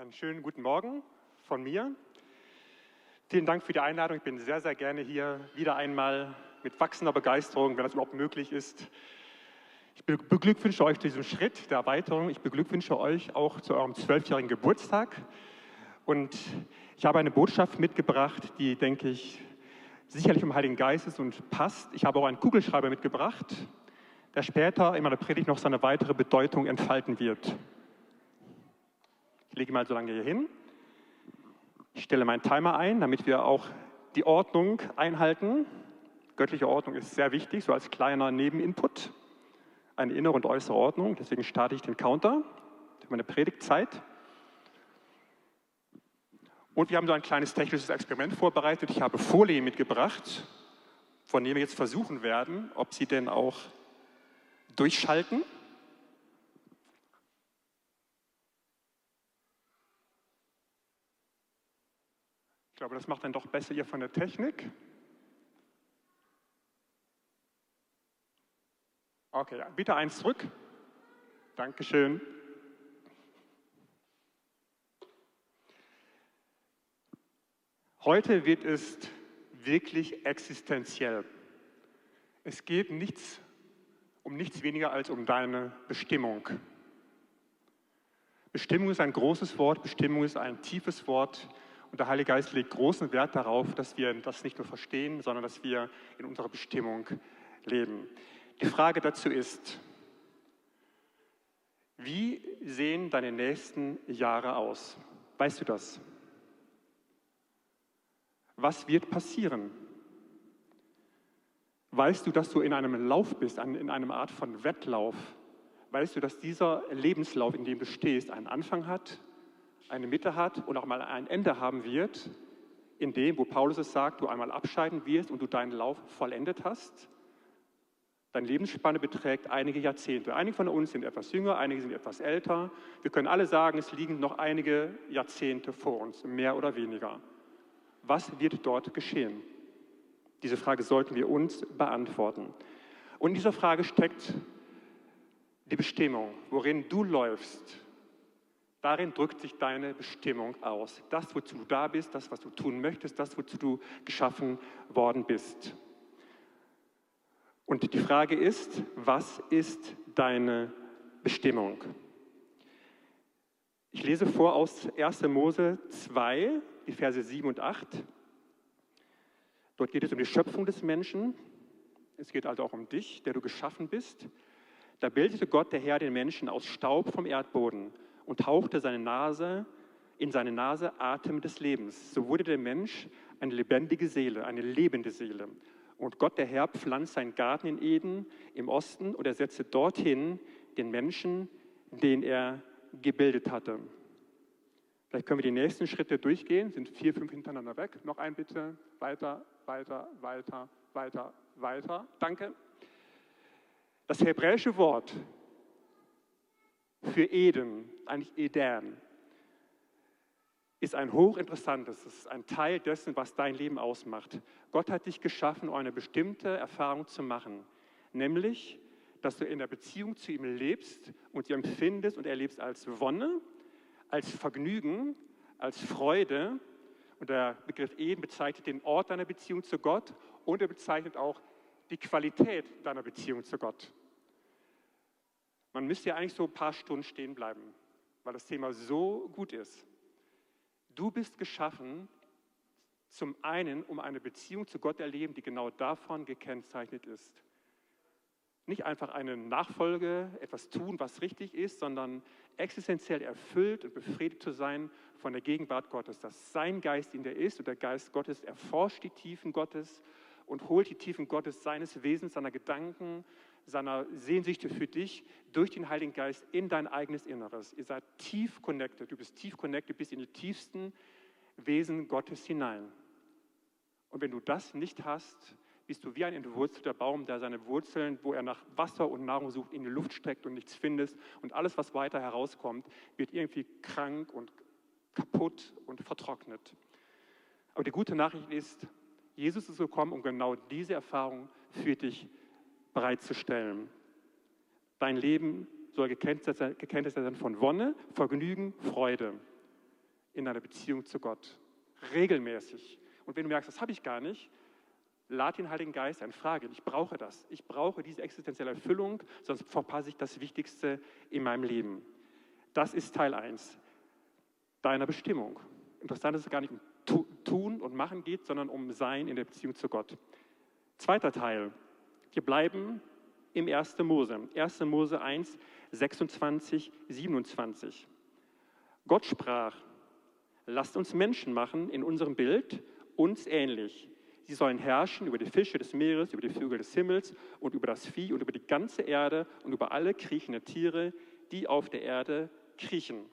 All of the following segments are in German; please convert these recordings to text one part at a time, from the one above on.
Einen schönen guten Morgen von mir. Vielen Dank für die Einladung. Ich bin sehr, sehr gerne hier wieder einmal mit wachsender Begeisterung, wenn das überhaupt möglich ist. Ich beglückwünsche euch zu diesem Schritt der Erweiterung. Ich beglückwünsche euch auch zu eurem zwölfjährigen Geburtstag. Und ich habe eine Botschaft mitgebracht, die, denke ich, sicherlich vom Heiligen Geist ist und passt. Ich habe auch einen Kugelschreiber mitgebracht, der später in meiner Predigt noch seine weitere Bedeutung entfalten wird. Ich lege mal so lange hier hin. Ich stelle meinen Timer ein, damit wir auch die Ordnung einhalten. Göttliche Ordnung ist sehr wichtig, so als kleiner Nebeninput. Eine innere und äußere Ordnung. Deswegen starte ich den Counter für meine Predigtzeit. Und wir haben so ein kleines technisches Experiment vorbereitet. Ich habe Folien mitgebracht, von denen wir jetzt versuchen werden, ob sie denn auch durchschalten. Glaube, das macht dann doch besser ihr von der Technik. Okay, bitte eins zurück. Dankeschön. Heute wird es wirklich existenziell. Es geht nichts, um nichts weniger als um deine Bestimmung. Bestimmung ist ein großes Wort, Bestimmung ist ein tiefes Wort und der Heilige Geist legt großen Wert darauf, dass wir das nicht nur verstehen, sondern dass wir in unserer Bestimmung leben. Die Frage dazu ist, wie sehen deine nächsten Jahre aus? Weißt du das? Was wird passieren? Weißt du, dass du in einem Lauf bist, in einer Art von Wettlauf? Weißt du, dass dieser Lebenslauf, in dem du stehst, einen Anfang hat, eine Mitte hat und auch mal ein Ende haben wird, in dem, wo Paulus es sagt, du einmal abscheiden wirst und du deinen Lauf vollendet hast? Deine Lebensspanne beträgt einige Jahrzehnte. Einige von uns sind etwas jünger, einige sind etwas älter. Wir können alle sagen, es liegen noch einige Jahrzehnte vor uns, mehr oder weniger was wird dort geschehen? Diese Frage sollten wir uns beantworten. Und in dieser Frage steckt die Bestimmung, worin du läufst. Darin drückt sich deine Bestimmung aus. Das, wozu du da bist, das, was du tun möchtest, das, wozu du geschaffen worden bist. Und die Frage ist, was ist deine Bestimmung? Ich lese vor aus 1. Mose 2, die Verse 7 und 8. Dort geht es um die Schöpfung des Menschen. Es geht also auch um dich, der du geschaffen bist. Da bildete Gott, der Herr, den Menschen aus Staub vom Erdboden und hauchte seine Nase, in seine Nase Atem des Lebens. So wurde der Mensch eine lebendige Seele, eine lebende Seele. Und Gott, der Herr, pflanzt seinen Garten in Eden im Osten und er setzte dorthin den Menschen, den er gebildet hatte. Vielleicht können wir die nächsten Schritte durchgehen, sind vier, fünf hintereinander weg. Noch ein bitte, weiter, weiter, weiter, weiter, weiter. Danke. Das hebräische Wort für Eden, eigentlich Eden, ist ein hochinteressantes, es ist ein Teil dessen, was dein Leben ausmacht. Gott hat dich geschaffen, um eine bestimmte Erfahrung zu machen, nämlich, dass du in der Beziehung zu ihm lebst und sie empfindest und erlebst als Wonne als Vergnügen, als Freude. Und der Begriff Eden bezeichnet den Ort deiner Beziehung zu Gott und er bezeichnet auch die Qualität deiner Beziehung zu Gott. Man müsste ja eigentlich so ein paar Stunden stehen bleiben, weil das Thema so gut ist. Du bist geschaffen, zum einen, um eine Beziehung zu Gott erleben, die genau davon gekennzeichnet ist. Nicht einfach eine Nachfolge, etwas tun, was richtig ist, sondern existenziell erfüllt und befriedigt zu sein von der Gegenwart Gottes, dass sein Geist in der ist und der Geist Gottes erforscht die Tiefen Gottes und holt die Tiefen Gottes seines Wesens, seiner Gedanken, seiner Sehnsüchte für dich durch den Heiligen Geist in dein eigenes Inneres. Ihr seid tief connected, du bist tief connected bis in die tiefsten Wesen Gottes hinein. Und wenn du das nicht hast, bist du wie ein entwurzelter Baum, der seine Wurzeln, wo er nach Wasser und Nahrung sucht, in die Luft streckt und nichts findet. Und alles, was weiter herauskommt, wird irgendwie krank und kaputt und vertrocknet. Aber die gute Nachricht ist, Jesus ist gekommen, um genau diese Erfahrung für dich bereitzustellen. Dein Leben soll gekennzeichnet sein von Wonne, Vergnügen, Freude. in deiner Beziehung zu Gott. Regelmäßig. Und wenn du merkst, das habe ich gar nicht, lad den Heiligen Geist ein, frage, ich brauche das. Ich brauche diese existenzielle Erfüllung, sonst verpasse ich das Wichtigste in meinem Leben. Das ist Teil 1 deiner Bestimmung. Interessant ist es gar nicht um Tun und Machen geht, sondern um Sein in der Beziehung zu Gott. Zweiter Teil. Wir bleiben im 1. Mose. 1. Mose 1, 26, 27. Gott sprach, lasst uns Menschen machen in unserem Bild, uns ähnlich. Sie sollen herrschen über die Fische des Meeres, über die Vögel des Himmels und über das Vieh und über die ganze Erde und über alle kriechende Tiere, die auf der Erde kriechen.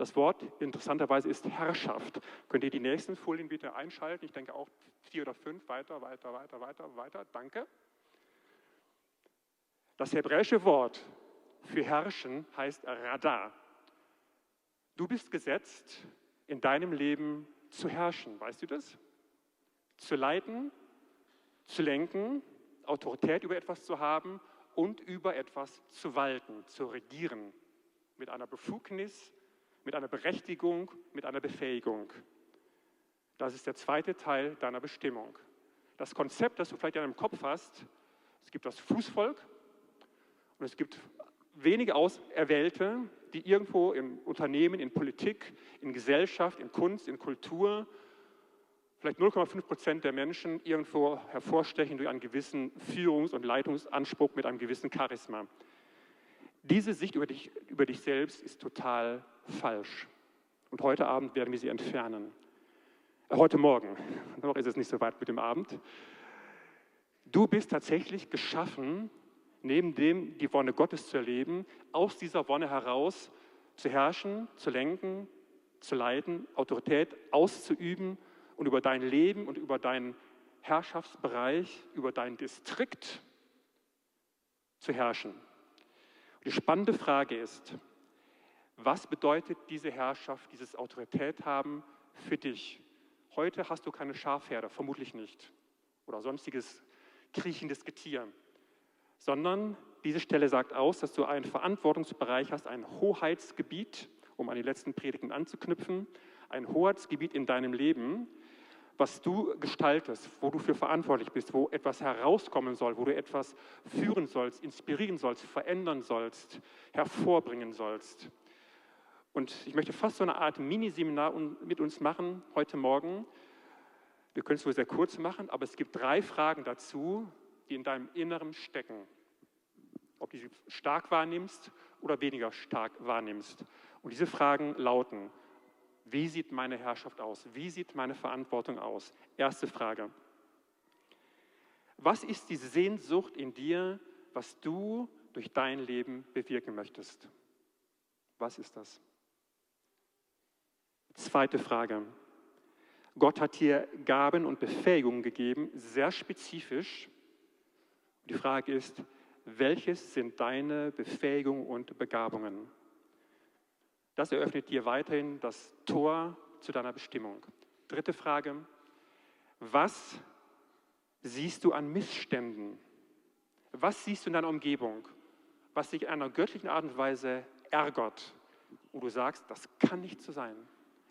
Das Wort interessanterweise ist Herrschaft. Könnt ihr die nächsten Folien bitte einschalten? Ich denke auch vier oder fünf. Weiter, weiter, weiter, weiter, weiter. Danke. Das hebräische Wort für herrschen heißt Radar. Du bist gesetzt, in deinem Leben zu herrschen. Weißt du das? Zu leiten, zu lenken, Autorität über etwas zu haben und über etwas zu walten, zu regieren. Mit einer Befugnis, mit einer Berechtigung, mit einer Befähigung. Das ist der zweite Teil deiner Bestimmung. Das Konzept, das du vielleicht in deinem Kopf hast, es gibt das Fußvolk und es gibt wenige Auserwählte, die irgendwo im Unternehmen, in Politik, in Gesellschaft, in Kunst, in Kultur, vielleicht 0,5 Prozent der Menschen irgendwo hervorstechen durch einen gewissen Führungs- und Leitungsanspruch mit einem gewissen Charisma. Diese Sicht über dich, über dich selbst ist total falsch. Und heute Abend werden wir sie entfernen. Äh, heute Morgen, noch ist es nicht so weit mit dem Abend. Du bist tatsächlich geschaffen, neben dem die Wonne Gottes zu erleben, aus dieser Wonne heraus zu herrschen, zu lenken, zu leiten, Autorität auszuüben und über dein Leben und über deinen Herrschaftsbereich, über deinen Distrikt zu herrschen. Die spannende Frage ist, was bedeutet diese Herrschaft, dieses Autorität haben für dich? Heute hast du keine Schafherde, vermutlich nicht, oder sonstiges kriechendes Getier, sondern diese Stelle sagt aus, dass du einen Verantwortungsbereich hast, ein Hoheitsgebiet, um an die letzten Predigten anzuknüpfen, ein Hoheitsgebiet in deinem Leben, was du gestaltest, wo du für verantwortlich bist, wo etwas herauskommen soll, wo du etwas führen sollst, inspirieren sollst, verändern sollst, hervorbringen sollst. Und ich möchte fast so eine Art Miniseminar mit uns machen heute Morgen. Wir können es wohl sehr kurz machen, aber es gibt drei Fragen dazu, die in deinem Inneren stecken. Ob du sie stark wahrnimmst oder weniger stark wahrnimmst. Und diese Fragen lauten, wie sieht meine Herrschaft aus? Wie sieht meine Verantwortung aus? Erste Frage. Was ist die Sehnsucht in dir, was du durch dein Leben bewirken möchtest? Was ist das? Zweite Frage. Gott hat dir Gaben und Befähigungen gegeben, sehr spezifisch. Die Frage ist, welches sind deine Befähigungen und Begabungen? Das eröffnet dir weiterhin das Tor zu deiner Bestimmung. Dritte Frage. Was siehst du an Missständen? Was siehst du in deiner Umgebung, was dich in einer göttlichen Art und Weise ärgert, wo du sagst, das kann nicht so sein,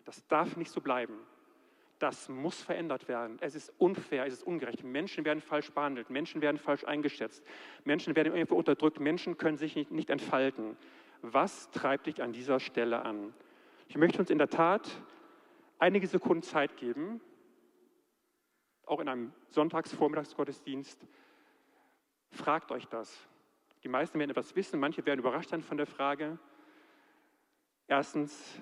das darf nicht so bleiben, das muss verändert werden, es ist unfair, es ist ungerecht, Menschen werden falsch behandelt, Menschen werden falsch eingeschätzt, Menschen werden irgendwo unterdrückt, Menschen können sich nicht, nicht entfalten was treibt dich an dieser Stelle an? Ich möchte uns in der Tat einige Sekunden Zeit geben, auch in einem Sonntagsvormittagsgottesdienst. Fragt euch das. Die meisten werden etwas wissen, manche werden überrascht sein von der Frage. Erstens,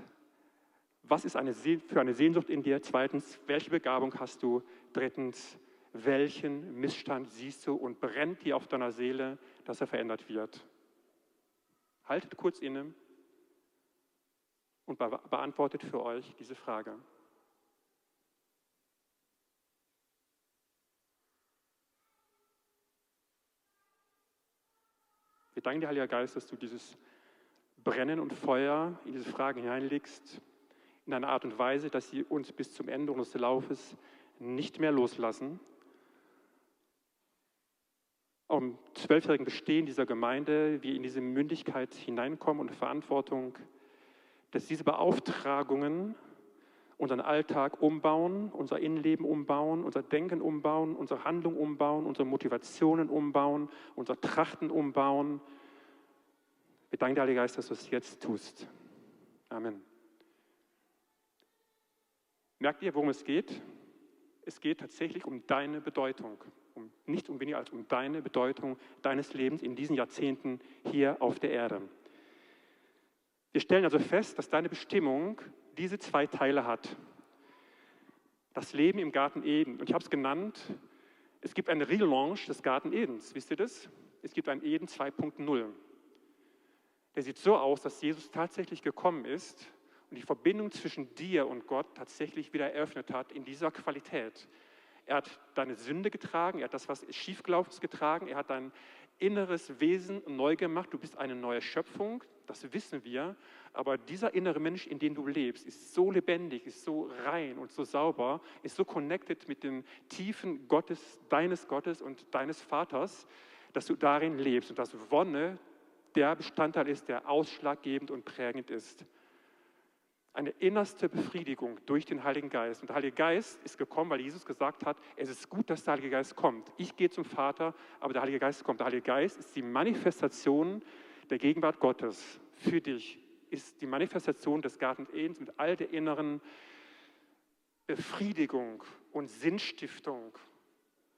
was ist eine für eine Sehnsucht in dir? Zweitens, welche Begabung hast du? Drittens, welchen Missstand siehst du und brennt dir auf deiner Seele, dass er verändert wird? Haltet kurz inne und beantwortet für euch diese Frage. Wir danken dir, Heiliger Geist, dass du dieses Brennen und Feuer in diese Fragen hineinlegst, in einer Art und Weise, dass sie uns bis zum Ende unseres Laufes nicht mehr loslassen, am zwölfjährigen Bestehen dieser Gemeinde wir in diese Mündigkeit hineinkommen und Verantwortung dass diese Beauftragungen unseren Alltag umbauen, unser Innenleben umbauen, unser Denken umbauen, unsere Handlung umbauen, unsere Motivationen umbauen, unser Trachten umbauen. Wir danken dir, Heiliger Geist, dass du es jetzt tust. Amen. Merkt ihr, worum es geht? Es geht tatsächlich um deine Bedeutung, um, nicht um weniger als um deine Bedeutung deines Lebens in diesen Jahrzehnten hier auf der Erde. Wir stellen also fest, dass deine Bestimmung diese zwei Teile hat. Das Leben im Garten Eden. Und ich habe es genannt, es gibt eine Relaunch des Garten Edens. Wisst ihr das? Es gibt ein Eden 2.0. Der sieht so aus, dass Jesus tatsächlich gekommen ist und die Verbindung zwischen dir und Gott tatsächlich wieder eröffnet hat in dieser Qualität. Er hat deine Sünde getragen, er hat das, was schiefgelaufen ist, getragen, er hat dein inneres Wesen neu gemacht, du bist eine neue Schöpfung, das wissen wir, aber dieser innere Mensch, in dem du lebst, ist so lebendig, ist so rein und so sauber, ist so connected mit den Tiefen Gottes, deines Gottes und deines Vaters, dass du darin lebst und dass Wonne der Bestandteil ist, der ausschlaggebend und prägend ist. Eine innerste Befriedigung durch den Heiligen Geist. Und der Heilige Geist ist gekommen, weil Jesus gesagt hat, es ist gut, dass der Heilige Geist kommt. Ich gehe zum Vater, aber der Heilige Geist kommt. Der Heilige Geist ist die Manifestation der Gegenwart Gottes für dich, ist die Manifestation des Garten Edens mit all der inneren Befriedigung und Sinnstiftung,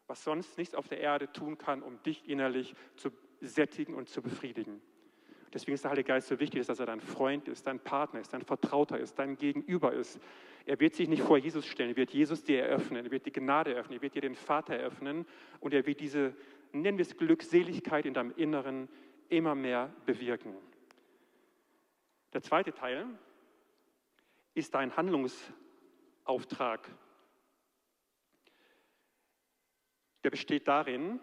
was sonst nichts auf der Erde tun kann, um dich innerlich zu sättigen und zu befriedigen. Deswegen ist der Heilige Geist so wichtig, dass er dein Freund ist, dein Partner ist, dein Vertrauter ist, dein Gegenüber ist. Er wird sich nicht vor Jesus stellen, er wird Jesus dir eröffnen, er wird die Gnade eröffnen, er wird dir den Vater eröffnen und er wird diese, nennen wir es Glückseligkeit in deinem Inneren immer mehr bewirken. Der zweite Teil ist dein Handlungsauftrag. Der besteht darin,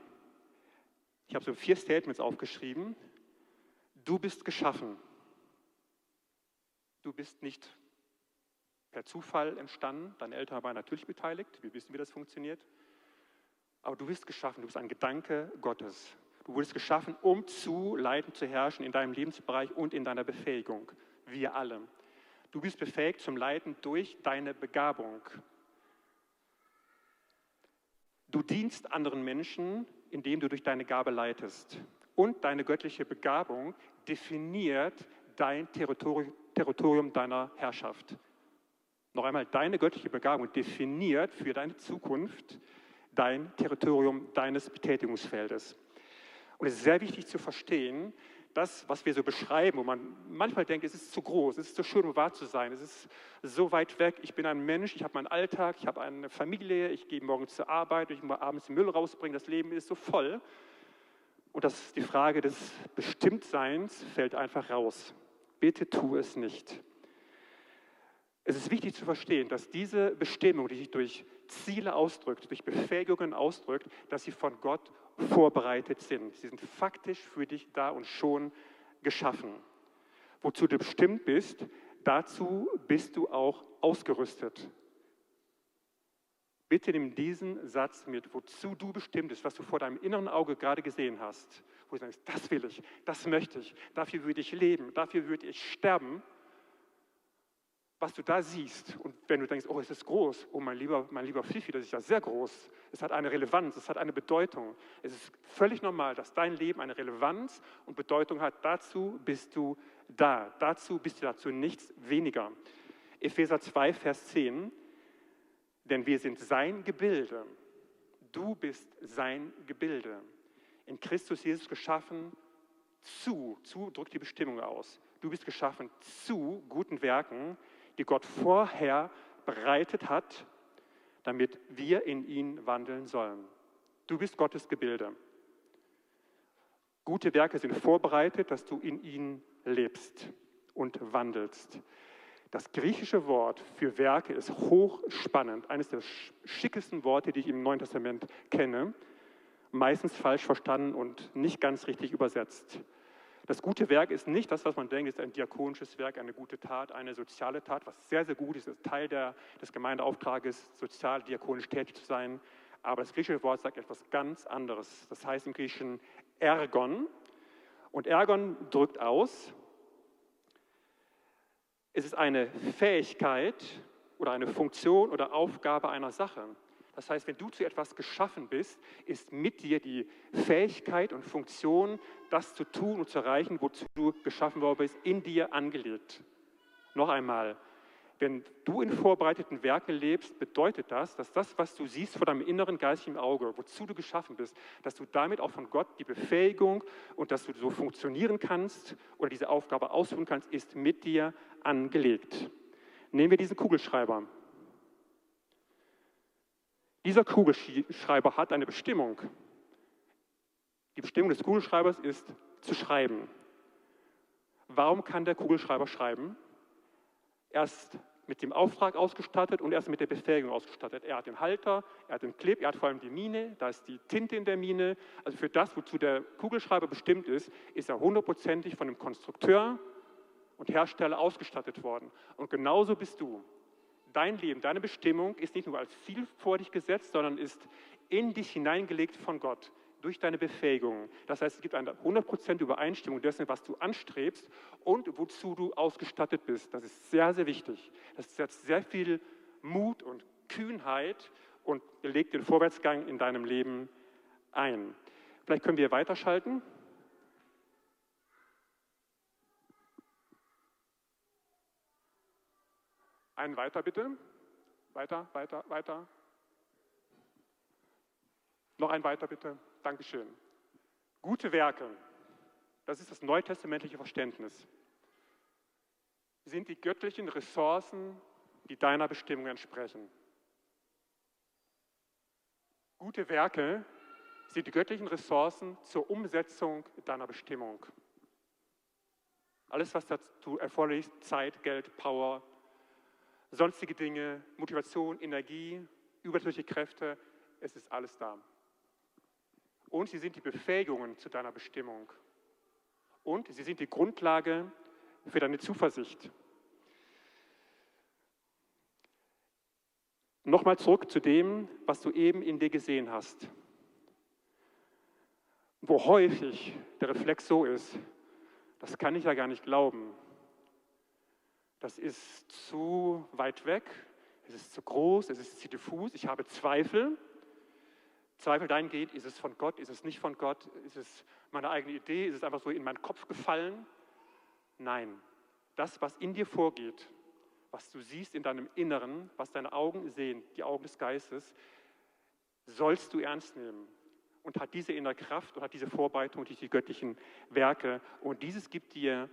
ich habe so vier Statements aufgeschrieben. Du bist geschaffen. Du bist nicht per Zufall entstanden. Deine Eltern waren natürlich beteiligt. Wir wissen, wie das funktioniert. Aber du bist geschaffen. Du bist ein Gedanke Gottes. Du wurdest geschaffen, um zu leiden, zu herrschen in deinem Lebensbereich und in deiner Befähigung. Wir alle. Du bist befähigt zum Leiden durch deine Begabung. Du dienst anderen Menschen, indem du durch deine Gabe leitest. Und deine göttliche Begabung definiert dein Territorium deiner Herrschaft. Noch einmal, deine göttliche Begabung definiert für deine Zukunft dein Territorium deines Betätigungsfeldes. Und es ist sehr wichtig zu verstehen, das, was wir so beschreiben, wo man manchmal denkt, es ist zu groß, es ist zu schön, um wahr zu sein, es ist so weit weg, ich bin ein Mensch, ich habe meinen Alltag, ich habe eine Familie, ich gehe morgens zur Arbeit, ich muss abends Müll rausbringen, das Leben ist so voll. Und das, die Frage des Bestimmtseins fällt einfach raus. Bitte tu es nicht. Es ist wichtig zu verstehen, dass diese Bestimmung, die sich durch Ziele ausdrückt, durch Befähigungen ausdrückt, dass sie von Gott vorbereitet sind. Sie sind faktisch für dich da und schon geschaffen. Wozu du bestimmt bist, dazu bist du auch ausgerüstet. Bitte nimm diesen Satz mit, wozu du bestimmt bist, was du vor deinem inneren Auge gerade gesehen hast, wo du sagst, das will ich, das möchte ich, dafür würde ich leben, dafür würde ich sterben was du da siehst und wenn du denkst, oh, es ist groß, oh mein lieber, mein lieber Fifi, das ist ja sehr groß, es hat eine Relevanz, es hat eine Bedeutung. Es ist völlig normal, dass dein Leben eine Relevanz und Bedeutung hat. Dazu bist du da. Dazu bist du dazu nichts weniger. Epheser 2, Vers 10, denn wir sind sein Gebilde. Du bist sein Gebilde. In Christus Jesus geschaffen zu, zu drückt die Bestimmung aus. Du bist geschaffen zu guten Werken, die Gott vorher bereitet hat, damit wir in ihn wandeln sollen. Du bist Gottes Gebilde. Gute Werke sind vorbereitet, dass du in ihnen lebst und wandelst. Das griechische Wort für Werke ist hochspannend, eines der schickesten Worte, die ich im Neuen Testament kenne, meistens falsch verstanden und nicht ganz richtig übersetzt. Das gute Werk ist nicht das, was man denkt, ist ein diakonisches Werk, eine gute Tat, eine soziale Tat, was sehr, sehr gut ist, ist Teil der, des Gemeindeauftrages, sozial, diakonisch tätig zu sein. Aber das griechische Wort sagt etwas ganz anderes. Das heißt im Griechischen Ergon. Und Ergon drückt aus, Es ist eine Fähigkeit oder eine Funktion oder Aufgabe einer Sache. Das heißt, wenn du zu etwas geschaffen bist, ist mit dir die Fähigkeit und Funktion, das zu tun und zu erreichen, wozu du geschaffen worden bist, in dir angelegt. Noch einmal, wenn du in vorbereiteten Werken lebst, bedeutet das, dass das, was du siehst vor deinem inneren geistigen Auge, wozu du geschaffen bist, dass du damit auch von Gott die Befähigung und dass du so funktionieren kannst oder diese Aufgabe ausführen kannst, ist mit dir angelegt. Nehmen wir diesen Kugelschreiber. Dieser Kugelschreiber hat eine Bestimmung. Die Bestimmung des Kugelschreibers ist zu schreiben. Warum kann der Kugelschreiber schreiben? Er ist mit dem Auftrag ausgestattet und er ist mit der Befähigung ausgestattet. Er hat den Halter, er hat den Clip, er hat vor allem die Mine, da ist die Tinte in der Mine. Also für das, wozu der Kugelschreiber bestimmt ist, ist er hundertprozentig von dem Konstrukteur und Hersteller ausgestattet worden. Und genauso bist du dein Leben, deine Bestimmung ist nicht nur als Ziel vor dich gesetzt, sondern ist in dich hineingelegt von Gott durch deine Befähigung. Das heißt, es gibt eine 100% Übereinstimmung dessen, was du anstrebst und wozu du ausgestattet bist. Das ist sehr, sehr wichtig. Das setzt sehr viel Mut und Kühnheit und legt den Vorwärtsgang in deinem Leben ein. Vielleicht können wir weiterschalten. Einen weiter bitte. Weiter, weiter, weiter. Noch ein weiter bitte. Dankeschön. Gute Werke, das ist das neutestamentliche Verständnis, sind die göttlichen Ressourcen, die deiner Bestimmung entsprechen. Gute Werke sind die göttlichen Ressourcen zur Umsetzung deiner Bestimmung. Alles, was dazu erforderlich ist, Zeit, Geld, Power, sonstige Dinge, Motivation, Energie, übernatürliche Kräfte, es ist alles da. Und sie sind die Befähigungen zu deiner Bestimmung. Und sie sind die Grundlage für deine Zuversicht. Nochmal zurück zu dem, was du eben in dir gesehen hast. Wo häufig der Reflex so ist, das kann ich ja gar nicht glauben das ist zu weit weg, es ist zu groß, es ist zu diffus, ich habe Zweifel. Zweifel dahingehend, ist es von Gott, ist es nicht von Gott, ist es meine eigene Idee, ist es einfach so in meinen Kopf gefallen? Nein, das, was in dir vorgeht, was du siehst in deinem Inneren, was deine Augen sehen, die Augen des Geistes, sollst du ernst nehmen und hat diese innere Kraft und hat diese Vorbereitung durch die göttlichen Werke. Und dieses gibt dir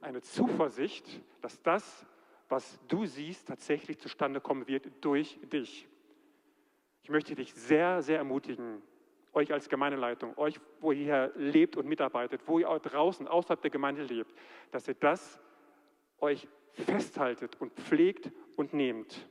eine Zuversicht, dass das, was du siehst, tatsächlich zustande kommen wird durch dich. Ich möchte dich sehr, sehr ermutigen, euch als Gemeindeleitung, euch, wo ihr hier lebt und mitarbeitet, wo ihr draußen außerhalb der Gemeinde lebt, dass ihr das euch festhaltet und pflegt und nehmt.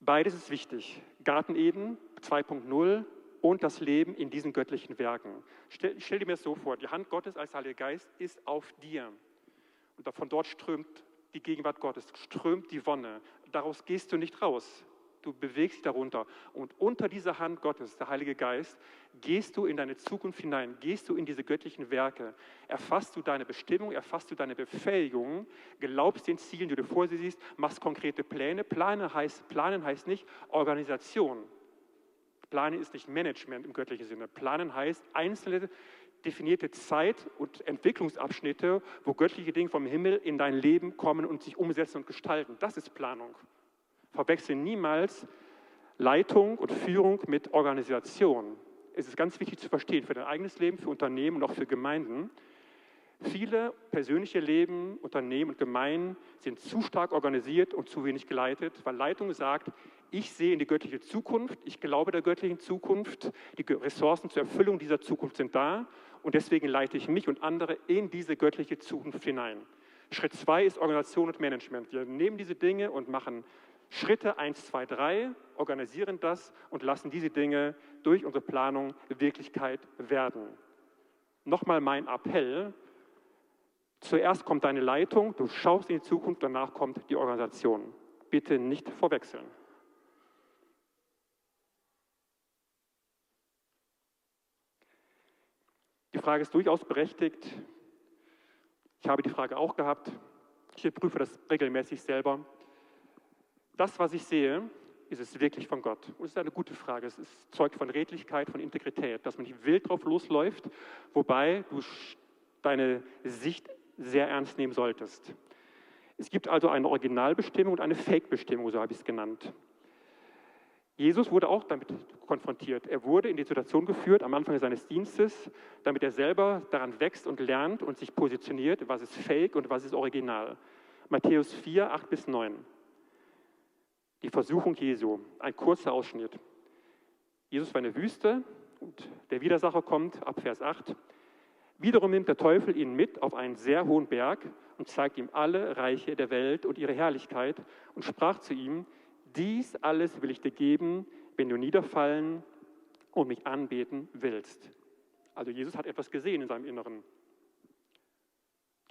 Beides ist wichtig. Garten Eden 2.0 und das Leben in diesen göttlichen Werken. Stell, stell dir mir das so vor, die Hand Gottes als Heiliger Geist ist auf dir. Und von dort strömt die Gegenwart Gottes, strömt die Wonne. Daraus gehst du nicht raus. Du bewegst dich darunter. Und unter dieser Hand Gottes, der Heilige Geist, gehst du in deine Zukunft hinein, gehst du in diese göttlichen Werke, erfasst du deine Bestimmung, erfasst du deine Befähigung, glaubst den Zielen, die du vor sie siehst, machst konkrete Pläne. Planen heißt, planen heißt nicht Organisation. Planen ist nicht Management im göttlichen Sinne. Planen heißt einzelne definierte Zeit- und Entwicklungsabschnitte, wo göttliche Dinge vom Himmel in dein Leben kommen und sich umsetzen und gestalten. Das ist Planung. Verwechsel niemals Leitung und Führung mit Organisation. Es ist ganz wichtig zu verstehen für dein eigenes Leben, für Unternehmen und auch für Gemeinden. Viele persönliche Leben, Unternehmen und Gemeinden sind zu stark organisiert und zu wenig geleitet, weil Leitung sagt, ich sehe in die göttliche Zukunft, ich glaube der göttlichen Zukunft, die Ressourcen zur Erfüllung dieser Zukunft sind da und deswegen leite ich mich und andere in diese göttliche Zukunft hinein. Schritt zwei ist Organisation und Management. Wir nehmen diese Dinge und machen Schritte 1, 2, 3, organisieren das und lassen diese Dinge durch unsere Planung Wirklichkeit werden. Nochmal mein Appell, Zuerst kommt deine Leitung, du schaust in die Zukunft, danach kommt die Organisation. Bitte nicht verwechseln. Frage ist durchaus berechtigt. Ich habe die Frage auch gehabt. Ich prüfe das regelmäßig selber. Das, was ich sehe, ist es wirklich von Gott? Und das ist eine gute Frage. Es ist, zeugt von Redlichkeit, von Integrität, dass man nicht wild drauf losläuft, wobei du deine Sicht sehr ernst nehmen solltest. Es gibt also eine Originalbestimmung und eine Fake-Bestimmung, so habe ich es genannt. Jesus wurde auch damit konfrontiert. Er wurde in die Situation geführt am Anfang seines Dienstes, damit er selber daran wächst und lernt und sich positioniert, was ist Fake und was ist Original. Matthäus 4, 8 bis 9. Die Versuchung Jesu, ein kurzer Ausschnitt. Jesus war in der Wüste und der Widersacher kommt ab Vers 8. Wiederum nimmt der Teufel ihn mit auf einen sehr hohen Berg und zeigt ihm alle Reiche der Welt und ihre Herrlichkeit und sprach zu ihm, dies alles will ich dir geben, wenn du niederfallen und mich anbeten willst. Also Jesus hat etwas gesehen in seinem Inneren.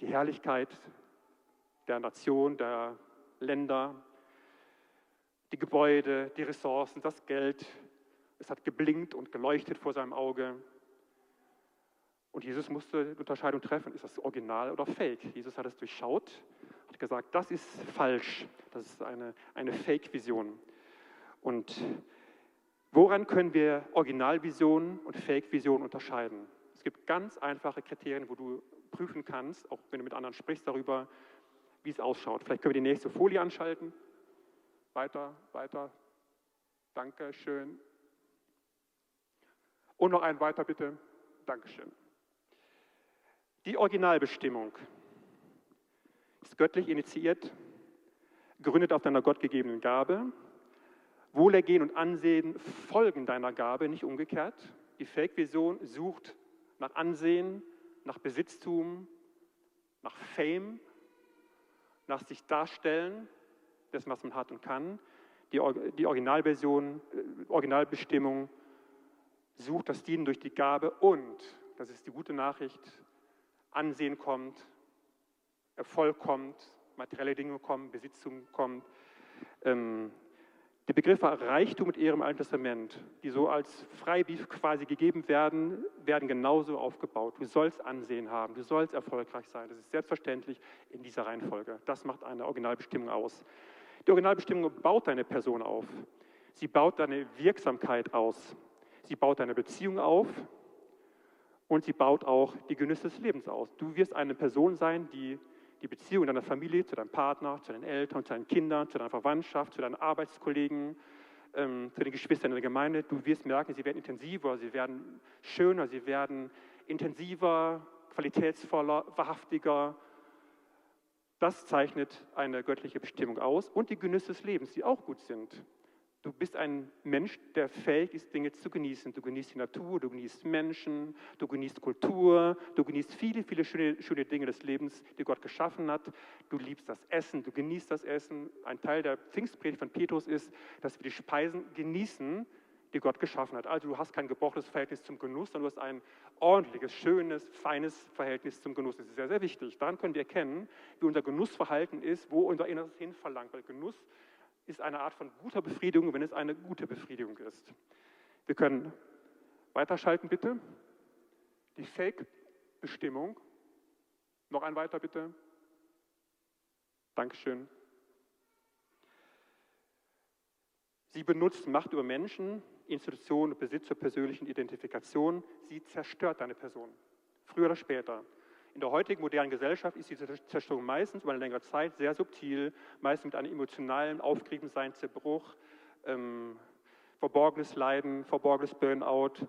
Die Herrlichkeit der Nation, der Länder, die Gebäude, die Ressourcen, das Geld. Es hat geblinkt und geleuchtet vor seinem Auge. Und Jesus musste die Unterscheidung treffen, ist das Original oder Fake? Jesus hat es durchschaut, hat gesagt, das ist falsch, das ist eine, eine Fake-Vision. Und woran können wir Originalvision und Fake-Vision unterscheiden? Es gibt ganz einfache Kriterien, wo du prüfen kannst, auch wenn du mit anderen sprichst darüber, wie es ausschaut. Vielleicht können wir die nächste Folie anschalten. Weiter, weiter. Dankeschön. Und noch einen weiter bitte. Dankeschön. Die Originalbestimmung ist göttlich initiiert, gründet auf deiner gottgegebenen Gabe. Wohlergehen und Ansehen folgen deiner Gabe, nicht umgekehrt. Die Fake-Vision sucht nach Ansehen, nach Besitztum, nach Fame, nach sich darstellen, dessen, was man hat und kann. Die, die Originalversion, äh, Originalbestimmung sucht das Dienen durch die Gabe und, das ist die gute Nachricht, Ansehen kommt, Erfolg kommt, materielle Dinge kommen, Besitztum kommt. Ähm, die Begriffe Reichtum und Ehre im Alten Testament, die so als Freibrief quasi gegeben werden, werden genauso aufgebaut. Du sollst Ansehen haben, du sollst erfolgreich sein. Das ist selbstverständlich in dieser Reihenfolge. Das macht eine Originalbestimmung aus. Die Originalbestimmung baut deine Person auf. Sie baut deine Wirksamkeit aus. Sie baut deine Beziehung auf und sie baut auch die Genüsse des Lebens aus. Du wirst eine Person sein, die die Beziehung deiner Familie, zu deinem Partner, zu deinen Eltern, zu deinen Kindern, zu deiner Verwandtschaft, zu deinen Arbeitskollegen, ähm, zu den Geschwistern in der Gemeinde, du wirst merken, sie werden intensiver, sie werden schöner, sie werden intensiver, qualitätsvoller, wahrhaftiger. Das zeichnet eine göttliche Bestimmung aus und die Genüsse des Lebens, die auch gut sind. Du bist ein Mensch, der fähig ist, Dinge zu genießen. Du genießt die Natur, du genießt Menschen, du genießt Kultur, du genießt viele, viele schöne, schöne Dinge des Lebens, die Gott geschaffen hat. Du liebst das Essen, du genießt das Essen. Ein Teil der Pfingstpredigt von Petrus ist, dass wir die Speisen genießen, die Gott geschaffen hat. Also du hast kein gebrochenes Verhältnis zum Genuss, sondern du hast ein ordentliches, schönes, feines Verhältnis zum Genuss. Das ist sehr, sehr wichtig. Daran können wir erkennen, wie unser Genussverhalten ist, wo unser Inneres hinverlangt. Weil Genuss ist eine Art von guter Befriedigung, wenn es eine gute Befriedigung ist. Wir können weiterschalten, bitte. Die Fake-Bestimmung. Noch ein weiter, bitte. Dankeschön. Sie benutzt Macht über Menschen, Institutionen und Besitz zur persönlichen Identifikation. Sie zerstört deine Person, früher oder später. In der heutigen modernen Gesellschaft ist diese Zerstörung meistens über eine längere Zeit sehr subtil, meistens mit einem emotionalen Aufgeriebensein, Zerbruch, ähm, verborgenes Leiden, verborgenes Burnout,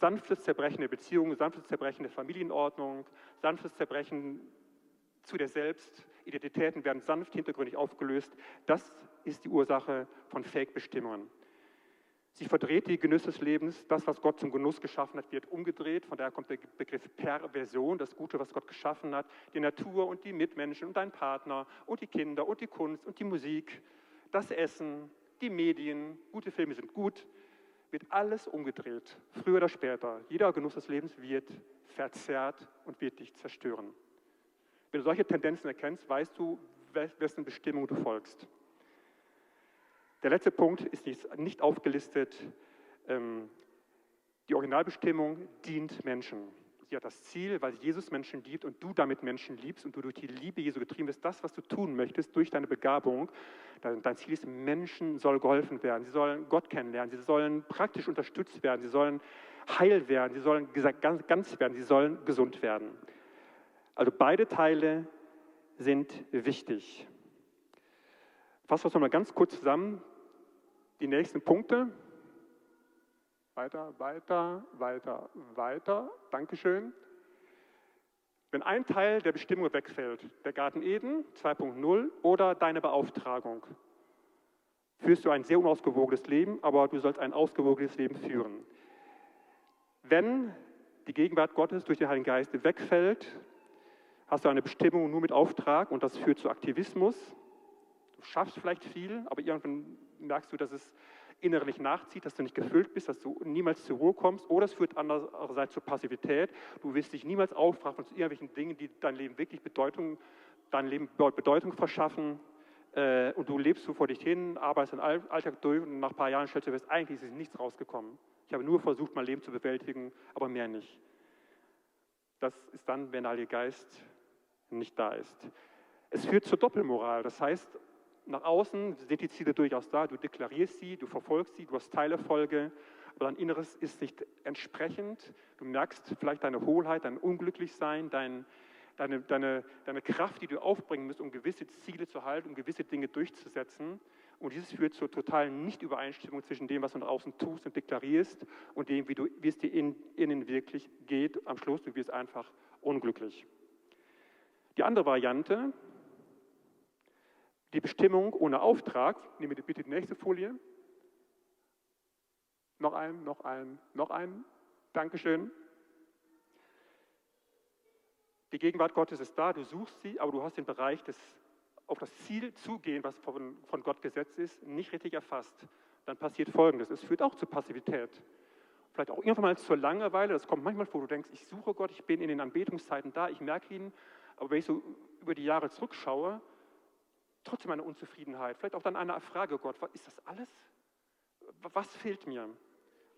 sanftes Zerbrechen der Beziehungen, sanftes Zerbrechen der Familienordnung, sanftes Zerbrechen zu dir selbst. Identitäten werden sanft hintergründig aufgelöst. Das ist die Ursache von Fake-Bestimmungen. Sie verdreht die Genüsse des Lebens. Das, was Gott zum Genuss geschaffen hat, wird umgedreht. Von daher kommt der Begriff Perversion, das Gute, was Gott geschaffen hat. Die Natur und die Mitmenschen und dein Partner und die Kinder und die Kunst und die Musik, das Essen, die Medien, gute Filme sind gut, wird alles umgedreht. Früher oder später. Jeder Genuss des Lebens wird verzerrt und wird dich zerstören. Wenn du solche Tendenzen erkennst, weißt du, wessen Bestimmung du folgst. Der letzte Punkt ist nicht aufgelistet. Ähm, die Originalbestimmung dient Menschen. Sie hat das Ziel, weil Jesus Menschen liebt und du damit Menschen liebst und du durch die Liebe Jesu getrieben bist, das, was du tun möchtest, durch deine Begabung. Dein, Ziel ist, Menschen soll geholfen werden. Sie sollen Gott kennenlernen. Sie sollen praktisch unterstützt werden. Sie sollen heil werden. Sie sollen ganz werden. Sie sollen gesund werden. Also beide Teile sind wichtig. Fassen wir es nochmal ganz kurz zusammen. Die nächsten Punkte. Weiter, weiter, weiter, weiter. Dankeschön. Wenn ein Teil der Bestimmung wegfällt, der Garten Eden 2.0 oder deine Beauftragung, führst du ein sehr unausgewogenes Leben, aber du sollst ein ausgewogenes Leben führen. Wenn die Gegenwart Gottes durch den Heiligen Geist wegfällt, hast du eine Bestimmung nur mit Auftrag und das führt zu Aktivismus. Du schaffst vielleicht viel, aber irgendwann merkst du, dass es innerlich nachzieht, dass du nicht gefüllt bist, dass du niemals zur Ruhe kommst. Oder es führt andererseits zur Passivität. Du wirst dich niemals aufraffen zu irgendwelchen Dingen, die dein Leben wirklich Bedeutung, dein Leben Bedeutung verschaffen. Äh, und du lebst so vor dich hin, arbeitest den Alltag durch und nach ein paar Jahren stellst du fest, eigentlich ist nichts rausgekommen. Ich habe nur versucht, mein Leben zu bewältigen, aber mehr nicht. Das ist dann, wenn der Heilige Geist nicht da ist. Es führt zur Doppelmoral. Das heißt, nach außen sind die Ziele durchaus da, du deklarierst sie, du verfolgst sie, du hast Teilerfolge, aber dein Inneres ist nicht entsprechend. Du merkst vielleicht deine Hohlheit, dein Unglücklichsein, dein, deine, deine, deine Kraft, die du aufbringen musst, um gewisse Ziele zu halten, um gewisse Dinge durchzusetzen. Und dieses führt zur totalen Nichtübereinstimmung zwischen dem, was du nach außen tust und deklarierst, und dem, wie, du, wie es dir in, innen wirklich geht. Am Schluss, du wirst einfach unglücklich. Die andere Variante, die Bestimmung ohne Auftrag, nehme bitte die nächste Folie. Noch ein, noch ein, noch ein. Dankeschön. Die Gegenwart Gottes ist da, du suchst sie, aber du hast den Bereich des auf das Ziel zugehen, was von, von Gott gesetzt ist, nicht richtig erfasst. Dann passiert Folgendes. Es führt auch zu Passivität. Vielleicht auch irgendwann mal zur Langeweile. Das kommt manchmal vor, du denkst, ich suche Gott, ich bin in den Anbetungszeiten da, ich merke ihn. Aber wenn ich so über die Jahre zurückschaue, trotzdem eine Unzufriedenheit, vielleicht auch dann eine Frage, Gott, ist das alles? Was fehlt mir?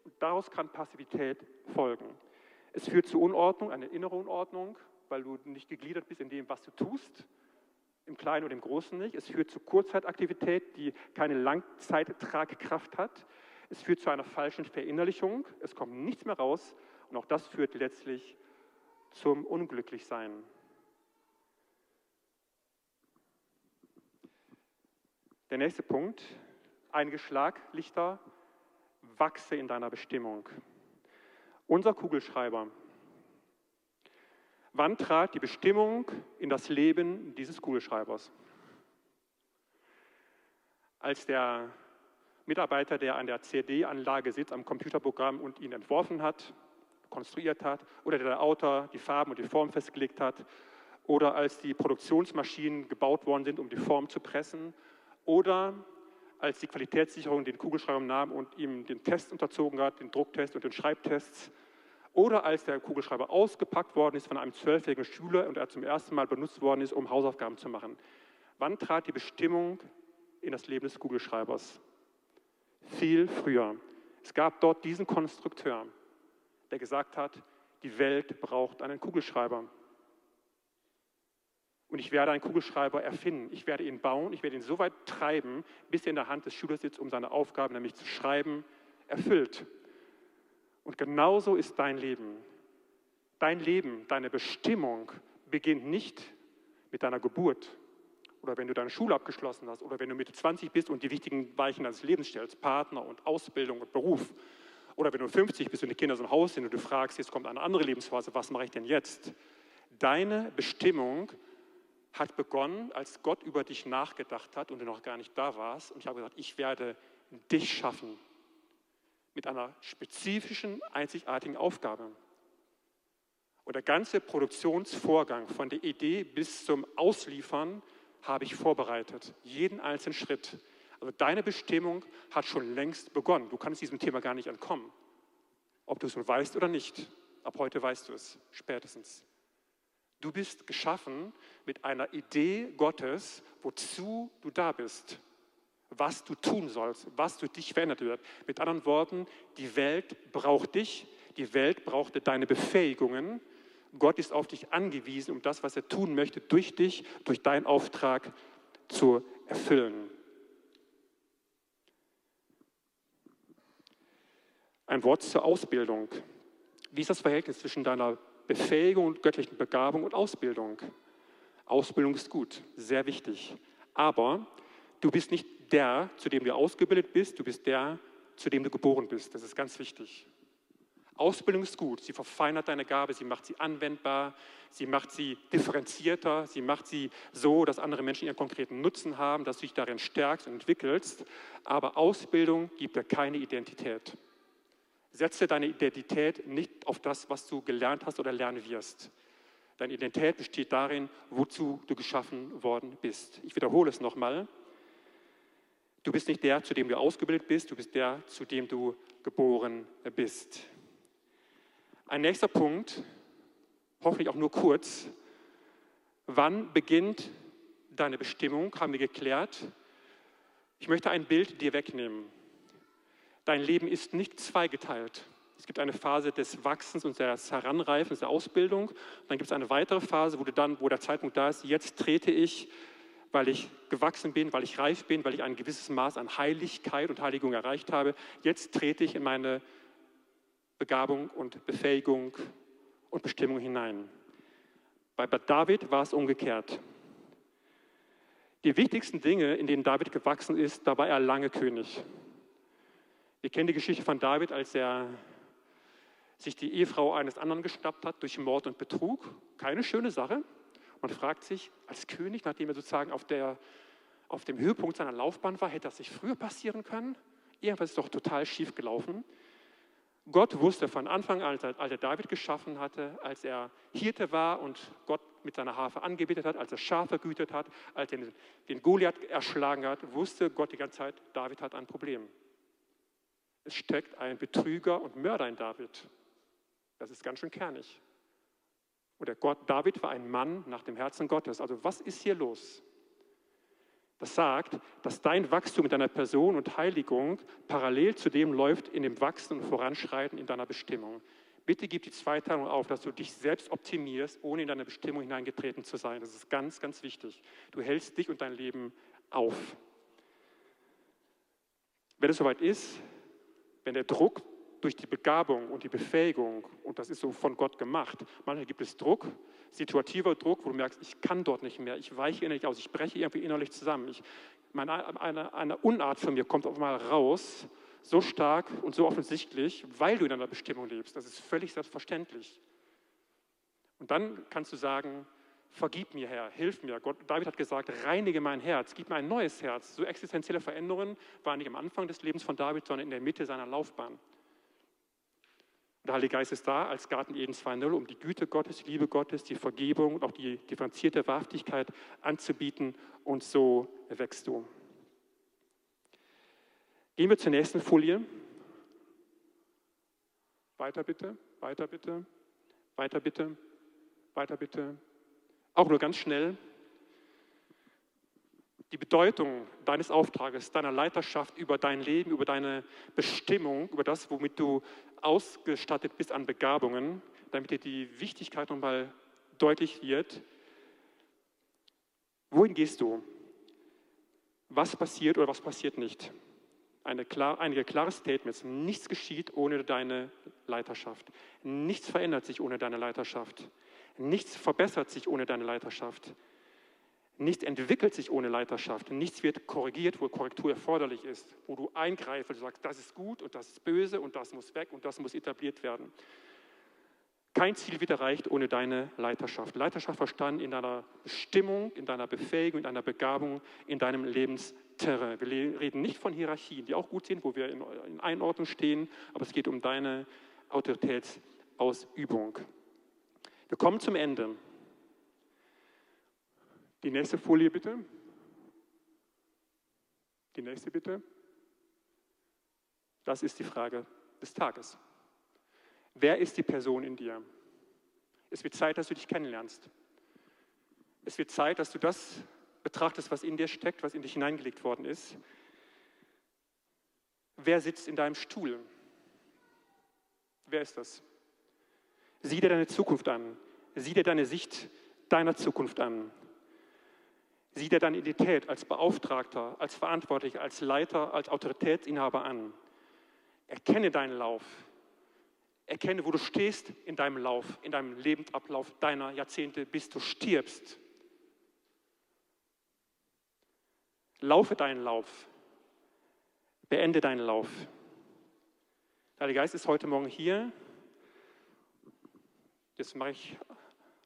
Und daraus kann Passivität folgen. Es führt zu Unordnung, eine innere Unordnung, weil du nicht gegliedert bist in dem, was du tust, im Kleinen und im Großen nicht. Es führt zu Kurzzeitaktivität, die keine Langzeittragkraft hat. Es führt zu einer falschen Verinnerlichung. Es kommt nichts mehr raus. Und auch das führt letztlich zum Unglücklichsein. Der nächste Punkt, einige Schlaglichter, wachse in deiner Bestimmung. Unser Kugelschreiber. Wann trat die Bestimmung in das Leben dieses Kugelschreibers? Als der Mitarbeiter, der an der CD-Anlage sitzt, am Computerprogramm und ihn entworfen hat, konstruiert hat, oder der Autor die Farben und die Form festgelegt hat, oder als die Produktionsmaschinen gebaut worden sind, um die Form zu pressen, oder als die Qualitätssicherung den Kugelschreiber nahm und ihm den Test unterzogen hat, den Drucktest und den Schreibtests, oder als der Kugelschreiber ausgepackt worden ist von einem zwölfjährigen Schüler und er zum ersten Mal benutzt worden ist, um Hausaufgaben zu machen. Wann trat die Bestimmung in das Leben des Kugelschreibers? Viel früher. Es gab dort diesen Konstrukteur, der gesagt hat, die Welt braucht einen Kugelschreiber. Und ich werde einen Kugelschreiber erfinden. Ich werde ihn bauen. Ich werde ihn so weit treiben, bis er in der Hand des Schülers sitzt, um seine Aufgabe, nämlich zu schreiben, erfüllt. Und genauso ist dein Leben. Dein Leben, deine Bestimmung beginnt nicht mit deiner Geburt oder wenn du deine Schule abgeschlossen hast oder wenn du Mitte 20 bist und die wichtigen Weichen deines Lebens stellst, Partner und Ausbildung und Beruf. Oder wenn du 50 bist und die Kinder so im Haus sind und du fragst, jetzt kommt eine andere Lebensphase, was mache ich denn jetzt? Deine Bestimmung hat begonnen, als Gott über dich nachgedacht hat und du noch gar nicht da warst. Und ich habe gesagt, ich werde dich schaffen mit einer spezifischen, einzigartigen Aufgabe. Und der ganze Produktionsvorgang von der Idee bis zum Ausliefern habe ich vorbereitet. Jeden einzelnen Schritt. Also deine Bestimmung hat schon längst begonnen. Du kannst diesem Thema gar nicht entkommen. Ob du es nun weißt oder nicht. Ab heute weißt du es, spätestens. Du bist geschaffen mit einer Idee Gottes, wozu du da bist, was du tun sollst, was du dich verändert wird. Mit anderen Worten, die Welt braucht dich, die Welt braucht deine Befähigungen, Gott ist auf dich angewiesen, um das, was er tun möchte, durch dich, durch deinen Auftrag zu erfüllen. Ein Wort zur Ausbildung. Wie ist das Verhältnis zwischen deiner Befähigung göttlichen Begabung und Ausbildung? Ausbildung ist gut, sehr wichtig. Aber du bist nicht der, zu dem du ausgebildet bist, du bist der, zu dem du geboren bist. Das ist ganz wichtig. Ausbildung ist gut. Sie verfeinert deine Gabe, sie macht sie anwendbar, sie macht sie differenzierter, sie macht sie so, dass andere Menschen ihren konkreten Nutzen haben, dass du dich darin stärkst und entwickelst. Aber Ausbildung gibt dir keine Identität. Setze deine Identität nicht auf das, was du gelernt hast oder lernen wirst. Deine Identität besteht darin, wozu du geschaffen worden bist. Ich wiederhole es nochmal. Du bist nicht der, zu dem du ausgebildet bist, du bist der, zu dem du geboren bist. Ein nächster Punkt, hoffentlich auch nur kurz. Wann beginnt deine Bestimmung? Haben wir geklärt. Ich möchte ein Bild dir wegnehmen. Dein Leben ist nicht zweigeteilt. Es gibt eine Phase des Wachsens und des Heranreifens, der Ausbildung. Und dann gibt es eine weitere Phase, wo, du dann, wo der Zeitpunkt da ist, jetzt trete ich, weil ich gewachsen bin, weil ich reif bin, weil ich ein gewisses Maß an Heiligkeit und Heiligung erreicht habe. Jetzt trete ich in meine Begabung und Befähigung und Bestimmung hinein. Bei David war es umgekehrt. Die wichtigsten Dinge, in denen David gewachsen ist, da war er lange König. Wir kennen die Geschichte von David, als er sich die Ehefrau eines anderen geschnappt hat durch Mord und Betrug. Keine schöne Sache. Man fragt sich, als König, nachdem er sozusagen auf, der, auf dem Höhepunkt seiner Laufbahn war, hätte das sich früher passieren können? Irgendwas ist doch total schief gelaufen. Gott wusste von Anfang an, als er David geschaffen hatte, als er Hirte war und Gott mit seiner Harfe angebetet hat, als er Schafe gehütet hat, als er den Goliath erschlagen hat, wusste Gott die ganze Zeit, David hat ein Problem. Es steckt ein Betrüger und Mörder in David. Das ist ganz schön kernig. Und der Gott David war ein Mann nach dem Herzen Gottes. Also was ist hier los? Das sagt, dass dein Wachstum in deiner Person und Heiligung parallel zu dem läuft in dem Wachsen und Voranschreiten in deiner Bestimmung. Bitte gib die Zweiteilung auf, dass du dich selbst optimierst, ohne in deine Bestimmung hineingetreten zu sein. Das ist ganz, ganz wichtig. Du hältst dich und dein Leben auf. Wenn es soweit ist, wenn der Druck durch die Begabung und die Befähigung, und das ist so von Gott gemacht, manchmal gibt es Druck, situativer Druck, wo du merkst, ich kann dort nicht mehr, ich weiche innerlich aus, ich breche irgendwie innerlich zusammen. Ich, meine, eine, eine Unart von mir kommt auf einmal raus, so stark und so offensichtlich, weil du in einer Bestimmung lebst. Das ist völlig selbstverständlich. Und dann kannst du sagen, vergib mir, Herr, hilf mir. Gott, David hat gesagt, reinige mein Herz, gib mir ein neues Herz. So existenzielle Veränderungen waren nicht am Anfang des Lebens von David, sondern in der Mitte seiner Laufbahn. Der Heilige Geist ist da als Garten Eden 2.0, um die Güte Gottes, die Liebe Gottes, die Vergebung und auch die differenzierte Wahrhaftigkeit anzubieten und so wächst du. Gehen wir zur nächsten Folie. Weiter bitte, weiter bitte, weiter bitte, weiter bitte. Auch nur ganz schnell. Die Bedeutung deines Auftrages, deiner Leiterschaft über dein Leben, über deine Bestimmung, über das, womit du ausgestattet bist an Begabungen, damit dir die Wichtigkeit nochmal deutlich wird. Wohin gehst du? Was passiert oder was passiert nicht? Eine klar, einige klare Statements. Nichts geschieht ohne deine Leiterschaft. Nichts verändert sich ohne deine Leiterschaft. Nichts verbessert sich ohne deine Leiterschaft. Nichts entwickelt sich ohne Leiterschaft. Nichts wird korrigiert, wo Korrektur erforderlich ist, wo du eingreifst, du sagst, das ist gut und das ist böse und das muss weg und das muss etabliert werden. Kein Ziel wird erreicht ohne deine Leiterschaft. Leiterschaft verstanden in deiner Bestimmung, in deiner Befähigung, in deiner Begabung, in deinem Lebensterrain. Wir reden nicht von Hierarchien, die auch gut sind, wo wir in Einordnung stehen, aber es geht um deine Autoritätsausübung. Wir kommen zum Ende. Die nächste Folie bitte. Die nächste bitte. Das ist die Frage des Tages. Wer ist die Person in dir? Es wird Zeit, dass du dich kennenlernst. Es wird Zeit, dass du das betrachtest, was in dir steckt, was in dich hineingelegt worden ist. Wer sitzt in deinem Stuhl? Wer ist das? Sieh dir deine Zukunft an. Sieh dir deine Sicht deiner Zukunft an. Sieh dir deine Identität als Beauftragter, als Verantwortlicher, als Leiter, als Autoritätsinhaber an. Erkenne deinen Lauf. Erkenne, wo du stehst in deinem Lauf, in deinem Lebensablauf deiner Jahrzehnte, bis du stirbst. Laufe deinen Lauf. Beende deinen Lauf. Der Geist ist heute Morgen hier. Jetzt mache ich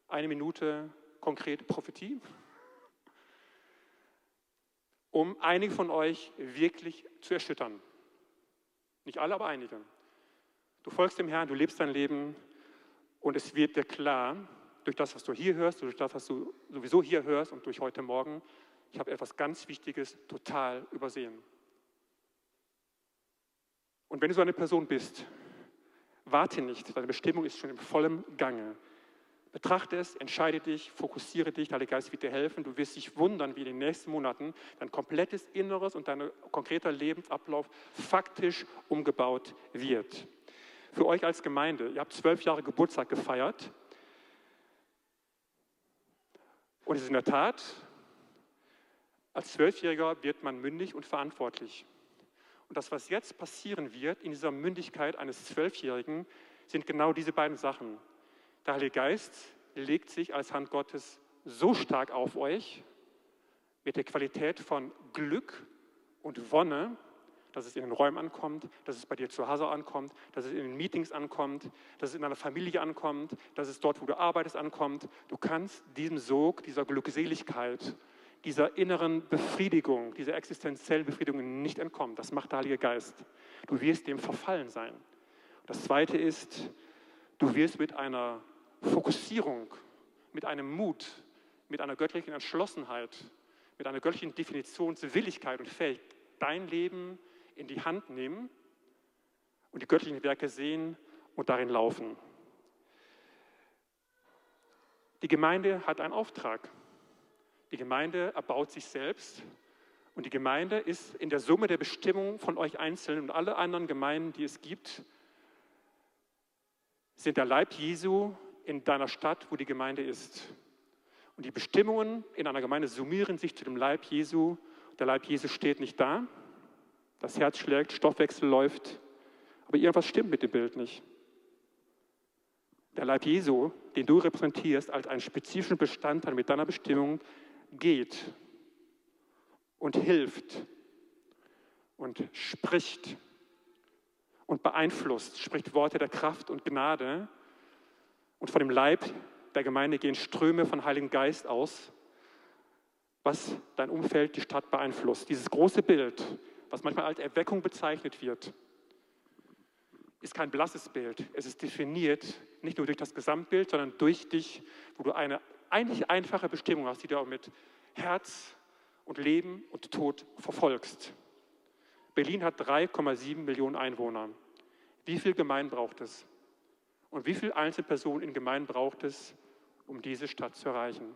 eine Minute konkrete Prophetie, um einige von euch wirklich zu erschüttern. Nicht alle, aber einige. Du folgst dem Herrn, du lebst dein Leben und es wird dir klar, durch das, was du hier hörst, durch das, was du sowieso hier hörst und durch heute Morgen, ich habe etwas ganz Wichtiges total übersehen. Und wenn du so eine Person bist, warte nicht, deine Bestimmung ist schon im vollen Gange. Betrachte es, entscheide dich, fokussiere dich, der Heilige Geist wird dir helfen. Du wirst dich wundern, wie in den nächsten Monaten dein komplettes Inneres und dein konkreter Lebensablauf faktisch umgebaut wird. Für euch als Gemeinde, ihr habt zwölf Jahre Geburtstag gefeiert. Und es ist in der Tat, als Zwölfjähriger wird man mündig und verantwortlich. Und das, was jetzt passieren wird in dieser Mündigkeit eines Zwölfjährigen, sind genau diese beiden Sachen. Der Heilige Geist legt sich als Hand Gottes so stark auf euch mit der Qualität von Glück und Wonne, dass es in den Räumen ankommt, dass es bei dir zu Hause ankommt, dass es in den Meetings ankommt, dass es in deiner Familie ankommt, dass es dort, wo du arbeitest, ankommt. Du kannst diesem Sog, dieser Glückseligkeit, dieser inneren Befriedigung, dieser existenziellen Befriedigung nicht entkommen. Das macht der Heilige Geist. Du wirst dem verfallen sein. Das Zweite ist, du wirst mit einer Fokussierung, mit einem Mut, mit einer göttlichen Entschlossenheit, mit einer göttlichen Definitionswilligkeit und Fähigkeit dein Leben in die Hand nehmen und die göttlichen Werke sehen und darin laufen. Die Gemeinde hat einen Auftrag. Die Gemeinde erbaut sich selbst und die Gemeinde ist in der Summe der Bestimmung von euch Einzelnen und alle anderen Gemeinden, die es gibt, sind der Leib Jesu in deiner Stadt, wo die Gemeinde ist. Und die Bestimmungen in einer Gemeinde summieren sich zu dem Leib Jesu. Der Leib Jesu steht nicht da. Das Herz schlägt, Stoffwechsel läuft. Aber irgendwas stimmt mit dem Bild nicht. Der Leib Jesu, den du repräsentierst als einen spezifischen Bestandteil mit deiner Bestimmung, geht und hilft und spricht und beeinflusst, spricht Worte der Kraft und Gnade und von dem Leib der Gemeinde gehen Ströme von Heiligen Geist aus, was dein Umfeld, die Stadt beeinflusst. Dieses große Bild, was manchmal als Erweckung bezeichnet wird, ist kein blasses Bild. Es ist definiert nicht nur durch das Gesamtbild, sondern durch dich, wo du eine eigentlich einfache Bestimmung hast, die du auch mit Herz und Leben und Tod verfolgst. Berlin hat 3,7 Millionen Einwohner. Wie viel Gemeinden braucht es? Und wie viele Einzelpersonen in Gemeinden braucht es, um diese Stadt zu erreichen?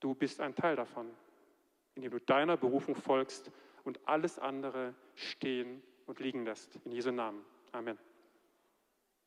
Du bist ein Teil davon, indem du deiner Berufung folgst und alles andere stehen und liegen lässt. In Jesu Namen. Amen.